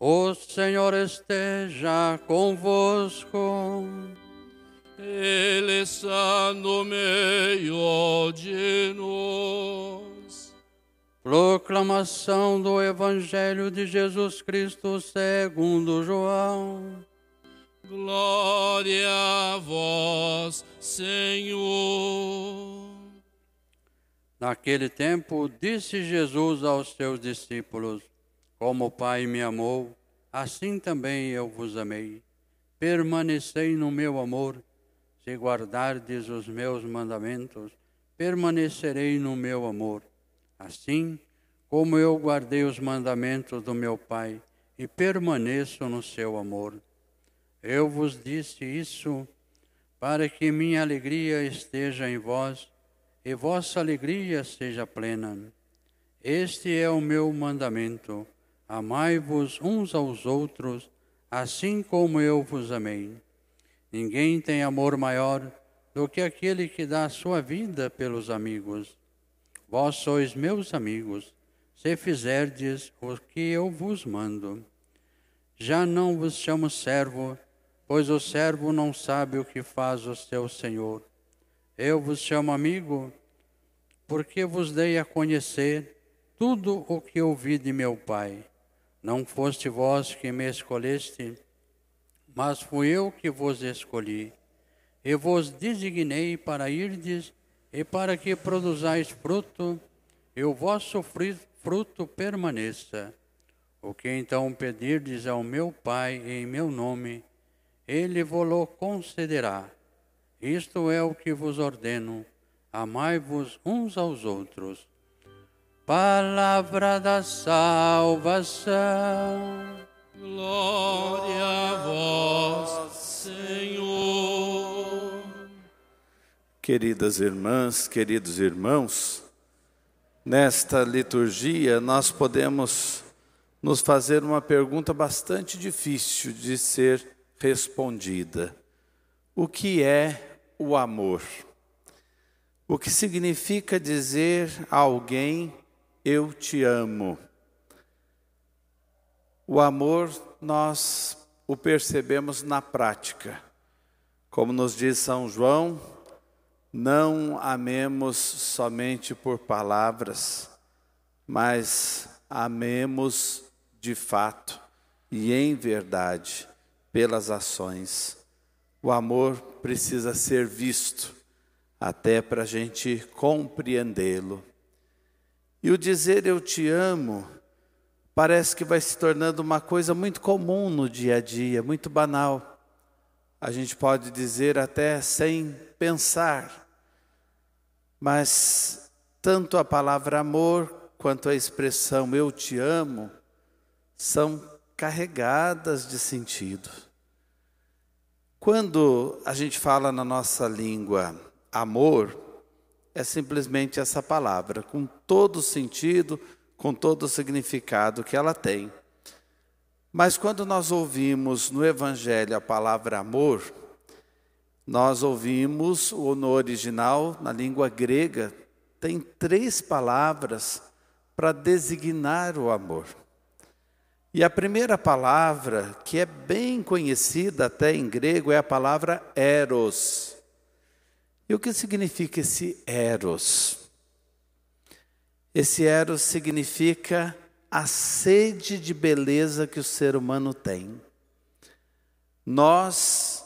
O Senhor esteja convosco. Ele está no meio de nós. Proclamação do Evangelho de Jesus Cristo segundo João. Glória a vós, Senhor. Naquele tempo, disse Jesus aos seus discípulos: Como o Pai me amou, assim também eu vos amei. Permanecei no meu amor. Se guardardes os meus mandamentos, permanecerei no meu amor. Assim como eu guardei os mandamentos do meu Pai e permaneço no seu amor. Eu vos disse isso para que minha alegria esteja em vós e vossa alegria seja plena. Este é o meu mandamento: amai-vos uns aos outros, assim como eu vos amei. Ninguém tem amor maior do que aquele que dá a sua vida pelos amigos. Vós sois meus amigos, se fizerdes o que eu vos mando. Já não vos chamo servo, pois o servo não sabe o que faz o seu senhor. Eu vos chamo amigo, porque vos dei a conhecer tudo o que ouvi de meu Pai. Não foste vós que me escolheste, mas fui eu que vos escolhi. E vos designei para irdes e para que produzais fruto, e o vosso fruto permaneça. O que então pedirdes ao meu Pai em meu nome, ele vos concederá. Isto é o que vos ordeno: amai-vos uns aos outros. Palavra da salvação. Glória a vós, Senhor. Queridas irmãs, queridos irmãos, nesta liturgia nós podemos nos fazer uma pergunta bastante difícil de ser respondida. O que é o amor? O que significa dizer a alguém eu te amo? O amor nós o percebemos na prática. Como nos diz São João, não amemos somente por palavras, mas amemos de fato e em verdade pelas ações. O amor precisa ser visto, até para a gente compreendê-lo. E o dizer eu te amo parece que vai se tornando uma coisa muito comum no dia a dia, muito banal. A gente pode dizer até sem pensar, mas tanto a palavra amor quanto a expressão eu te amo são carregadas de sentido. Quando a gente fala na nossa língua amor, é simplesmente essa palavra, com todo o sentido, com todo o significado que ela tem. Mas quando nós ouvimos no Evangelho a palavra amor, nós ouvimos no original, na língua grega, tem três palavras para designar o amor. E a primeira palavra, que é bem conhecida até em grego, é a palavra eros. E o que significa esse eros? Esse eros significa a sede de beleza que o ser humano tem. Nós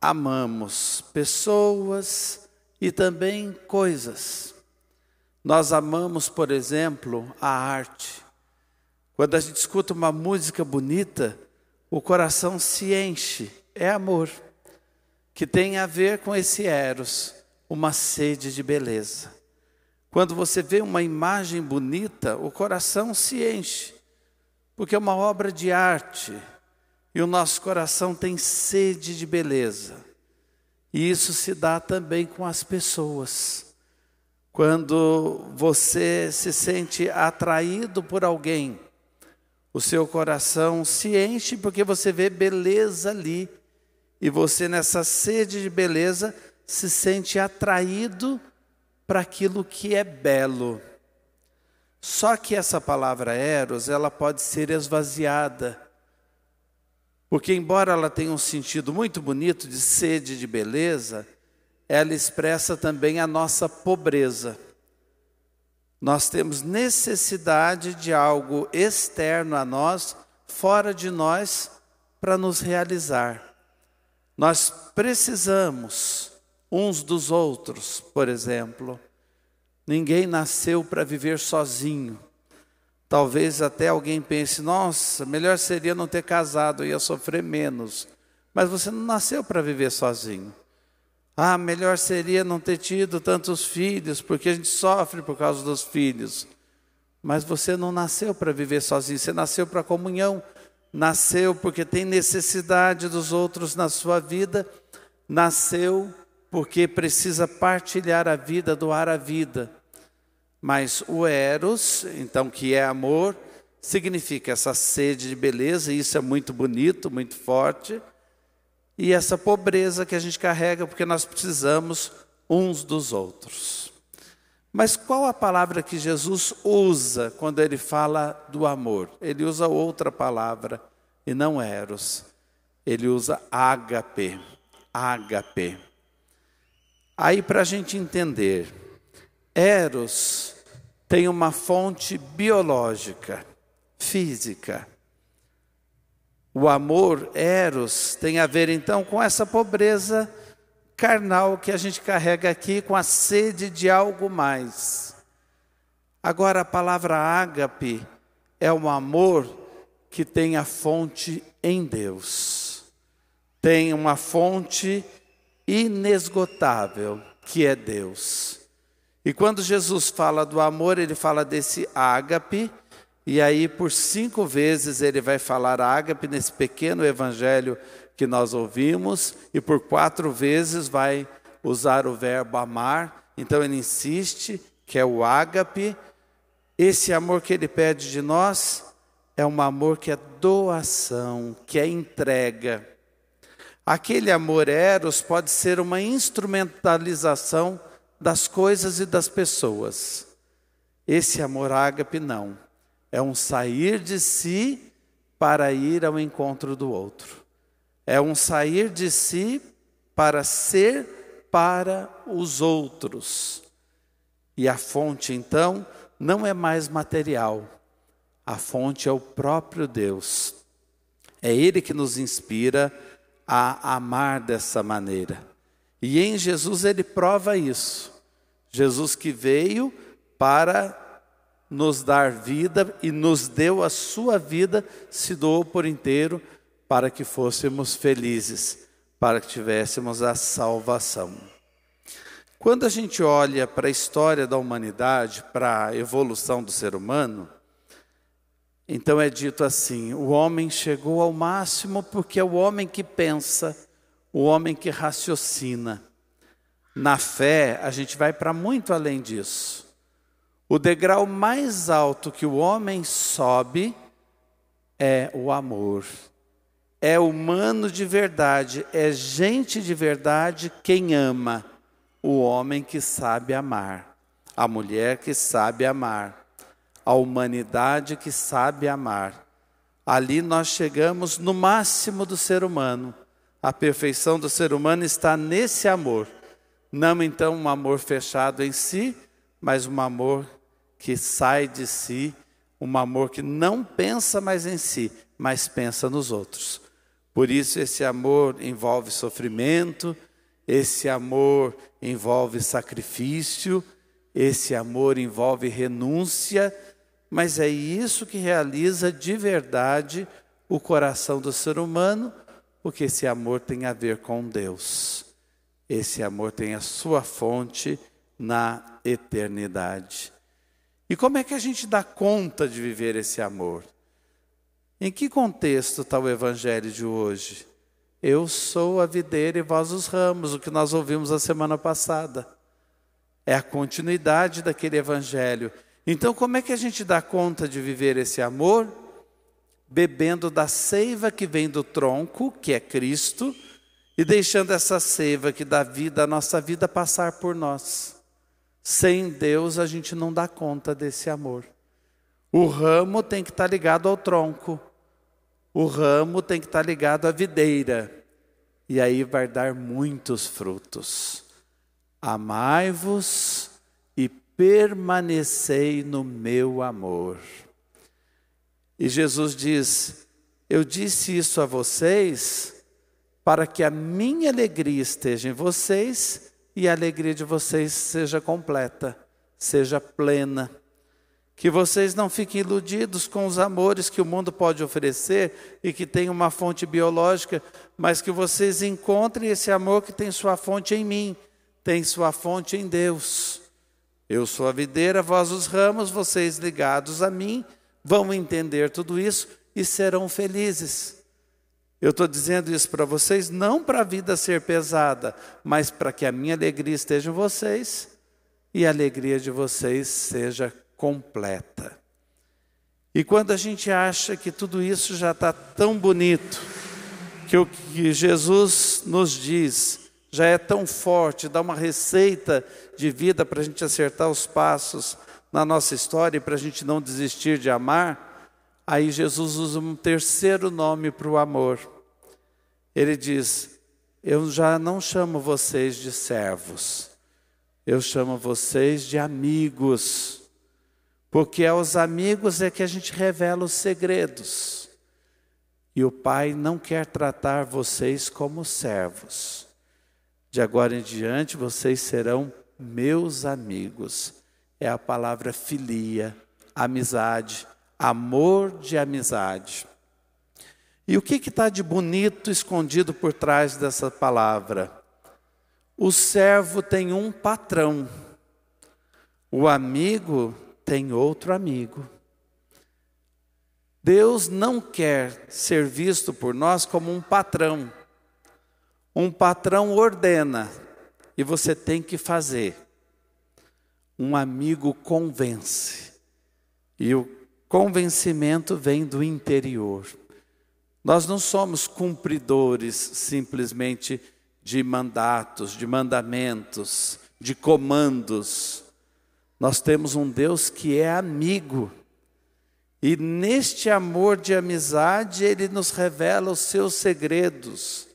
amamos pessoas e também coisas. Nós amamos, por exemplo, a arte. Quando a gente escuta uma música bonita, o coração se enche, é amor, que tem a ver com esse eros, uma sede de beleza. Quando você vê uma imagem bonita, o coração se enche, porque é uma obra de arte, e o nosso coração tem sede de beleza. E isso se dá também com as pessoas. Quando você se sente atraído por alguém, o seu coração se enche porque você vê beleza ali. E você, nessa sede de beleza, se sente atraído para aquilo que é belo. Só que essa palavra eros, ela pode ser esvaziada Porque, embora ela tenha um sentido muito bonito de sede de beleza, ela expressa também a nossa pobreza. Nós temos necessidade de algo externo a nós, fora de nós, para nos realizar. Nós precisamos uns dos outros, por exemplo. Ninguém nasceu para viver sozinho. Talvez até alguém pense: nossa, melhor seria não ter casado, eu ia sofrer menos. Mas você não nasceu para viver sozinho. Ah, melhor seria não ter tido tantos filhos, porque a gente sofre por causa dos filhos. Mas você não nasceu para viver sozinho, você nasceu para comunhão, nasceu porque tem necessidade dos outros na sua vida, nasceu porque precisa partilhar a vida, doar a vida. Mas o eros, então que é amor, significa essa sede de beleza, e isso é muito bonito, muito forte, e essa pobreza que a gente carrega porque nós precisamos uns dos outros. Mas qual a palavra que Jesus usa quando ele fala do amor? Ele usa outra palavra e não eros. Ele usa ágape. Ágape. Aí, para a gente entender, Eros tem uma fonte biológica, física. O amor, Eros, tem a ver então com essa pobreza carnal que a gente carrega aqui, com a sede de algo mais. Agora, a palavra ágape é um amor que tem a fonte em Deus, tem uma fonte inesgotável, que é Deus. E quando Jesus fala do amor, ele fala desse ágape, e aí por cinco vezes ele vai falar ágape nesse pequeno evangelho que nós ouvimos, e por quatro vezes vai usar o verbo amar. Então ele insiste que é o ágape. Esse amor que ele pede de nós é um amor que é doação, que é entrega. Aquele amor eros pode ser uma instrumentalização das coisas e das pessoas. Esse amor ágape não. É um sair de si para ir ao encontro do outro. É um sair de si para ser para os outros. E a fonte, então, não é mais material. A fonte é o próprio Deus. É Ele que nos inspira a amar dessa maneira. E em Jesus ele prova isso. Jesus que veio para nos dar vida e nos deu a sua vida, se doou por inteiro para que fôssemos felizes, para que tivéssemos a salvação. Quando a gente olha para a história da humanidade, para a evolução do ser humano, então é dito assim: o homem chegou ao máximo porque é o homem que pensa, o homem que raciocina. Na fé, a gente vai para muito além disso. O degrau mais alto que o homem sobe é o amor. É humano de verdade, é gente de verdade quem ama. O homem que sabe amar, a mulher que sabe amar a humanidade que sabe amar. Ali nós chegamos no máximo do ser humano. A perfeição do ser humano está nesse amor. Não então um amor fechado em si, mas um amor que sai de si, um amor que não pensa mais em si, mas pensa nos outros. Por isso esse amor envolve sofrimento, esse amor envolve sacrifício, esse amor envolve renúncia mas é isso que realiza de verdade o coração do ser humano, porque esse amor tem a ver com Deus. Esse amor tem a sua fonte na eternidade. E como é que a gente dá conta de viver esse amor? Em que contexto está o evangelho de hoje? Eu sou a videira e vós os ramos, o que nós ouvimos a semana passada. É a continuidade daquele evangelho. Então, como é que a gente dá conta de viver esse amor? Bebendo da seiva que vem do tronco, que é Cristo, e deixando essa seiva que dá vida à nossa vida passar por nós. Sem Deus, a gente não dá conta desse amor. O ramo tem que estar ligado ao tronco. O ramo tem que estar ligado à videira, e aí vai dar muitos frutos. Amai-vos e permanecei no meu amor. E Jesus diz: Eu disse isso a vocês para que a minha alegria esteja em vocês e a alegria de vocês seja completa, seja plena. Que vocês não fiquem iludidos com os amores que o mundo pode oferecer e que tem uma fonte biológica, mas que vocês encontrem esse amor que tem sua fonte em mim, tem sua fonte em Deus. Eu sou a videira, vós os ramos, vocês ligados a mim, vão entender tudo isso e serão felizes. Eu estou dizendo isso para vocês não para a vida ser pesada, mas para que a minha alegria esteja em vocês e a alegria de vocês seja completa. E quando a gente acha que tudo isso já está tão bonito, que o que Jesus nos diz já é tão forte, dá uma receita de vida para a gente acertar os passos na nossa história e para a gente não desistir de amar, aí Jesus usa um terceiro nome para o amor. Ele diz: Eu já não chamo vocês de servos, eu chamo vocês de amigos. Porque aos amigos é que a gente revela os segredos. E o Pai não quer tratar vocês como servos. De agora em diante vocês serão meus amigos. É a palavra filia, amizade, amor de amizade. E o que está de bonito escondido por trás dessa palavra? O servo tem um patrão, o amigo tem outro amigo. Deus não quer ser visto por nós como um patrão. Um patrão ordena e você tem que fazer. Um amigo convence. E o convencimento vem do interior. Nós não somos cumpridores simplesmente de mandatos, de mandamentos, de comandos. Nós temos um Deus que é amigo. E neste amor de amizade, ele nos revela os seus segredos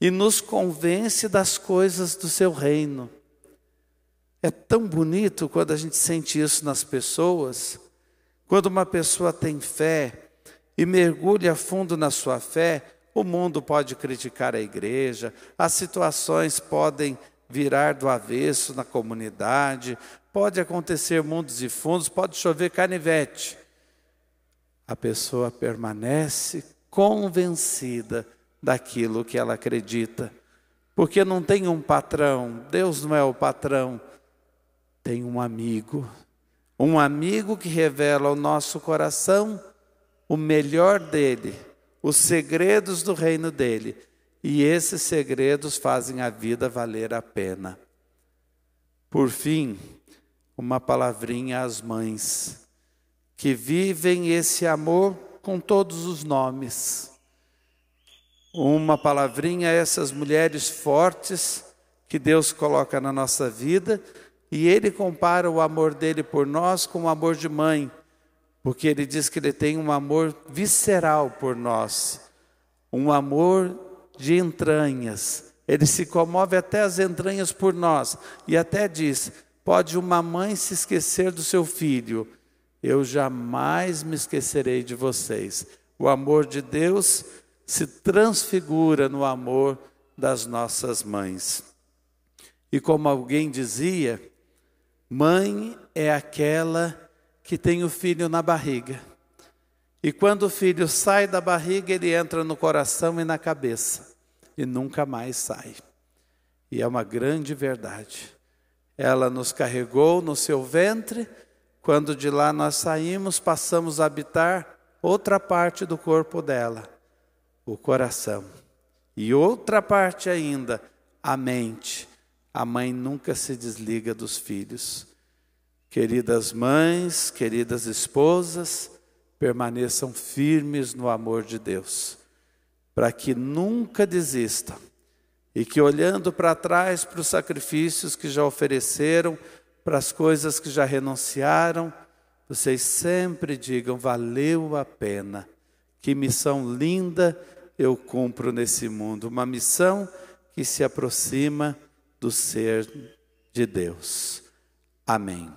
e nos convence das coisas do seu reino. É tão bonito quando a gente sente isso nas pessoas. Quando uma pessoa tem fé e mergulha fundo na sua fé, o mundo pode criticar a igreja, as situações podem virar do avesso na comunidade, pode acontecer mundos e fundos, pode chover canivete. A pessoa permanece convencida daquilo que ela acredita, porque não tem um patrão, Deus não é o patrão, tem um amigo, um amigo que revela ao nosso coração o melhor dele, os segredos do reino dele. E esses segredos fazem a vida valer a pena. Por fim, uma palavrinha às mães que vivem esse amor com todos os nomes. Uma palavrinha a essas mulheres fortes que Deus coloca na nossa vida, e ele compara o amor dele por nós com o amor de mãe, porque ele diz que ele tem um amor visceral por nós, um amor de entranhas. Ele se comove até as entranhas por nós e até diz: pode uma mãe se esquecer do seu filho, eu jamais me esquecerei de vocês. O amor de Deus se transfigura no amor das nossas mães. E como alguém dizia, mãe é aquela que tem o filho na barriga. E quando o filho sai da barriga, ele entra no coração e na cabeça, e nunca mais sai. E é uma grande verdade. Ela nos carregou no seu ventre, quando de lá nós saímos, passamos a habitar outra parte do corpo dela, o coração. E outra parte ainda, a mente. A mãe nunca se desliga dos filhos. Queridas mães, queridas esposas, permaneçam firmes no amor de Deus, para que nunca desistam e que, olhando para trás para os sacrifícios que já ofereceram, para as coisas que já renunciaram, vocês sempre digam: valeu a pena, Que missão linda eu cumpro nesse mundo, uma missão que se aproxima do ser de Deus. Amém.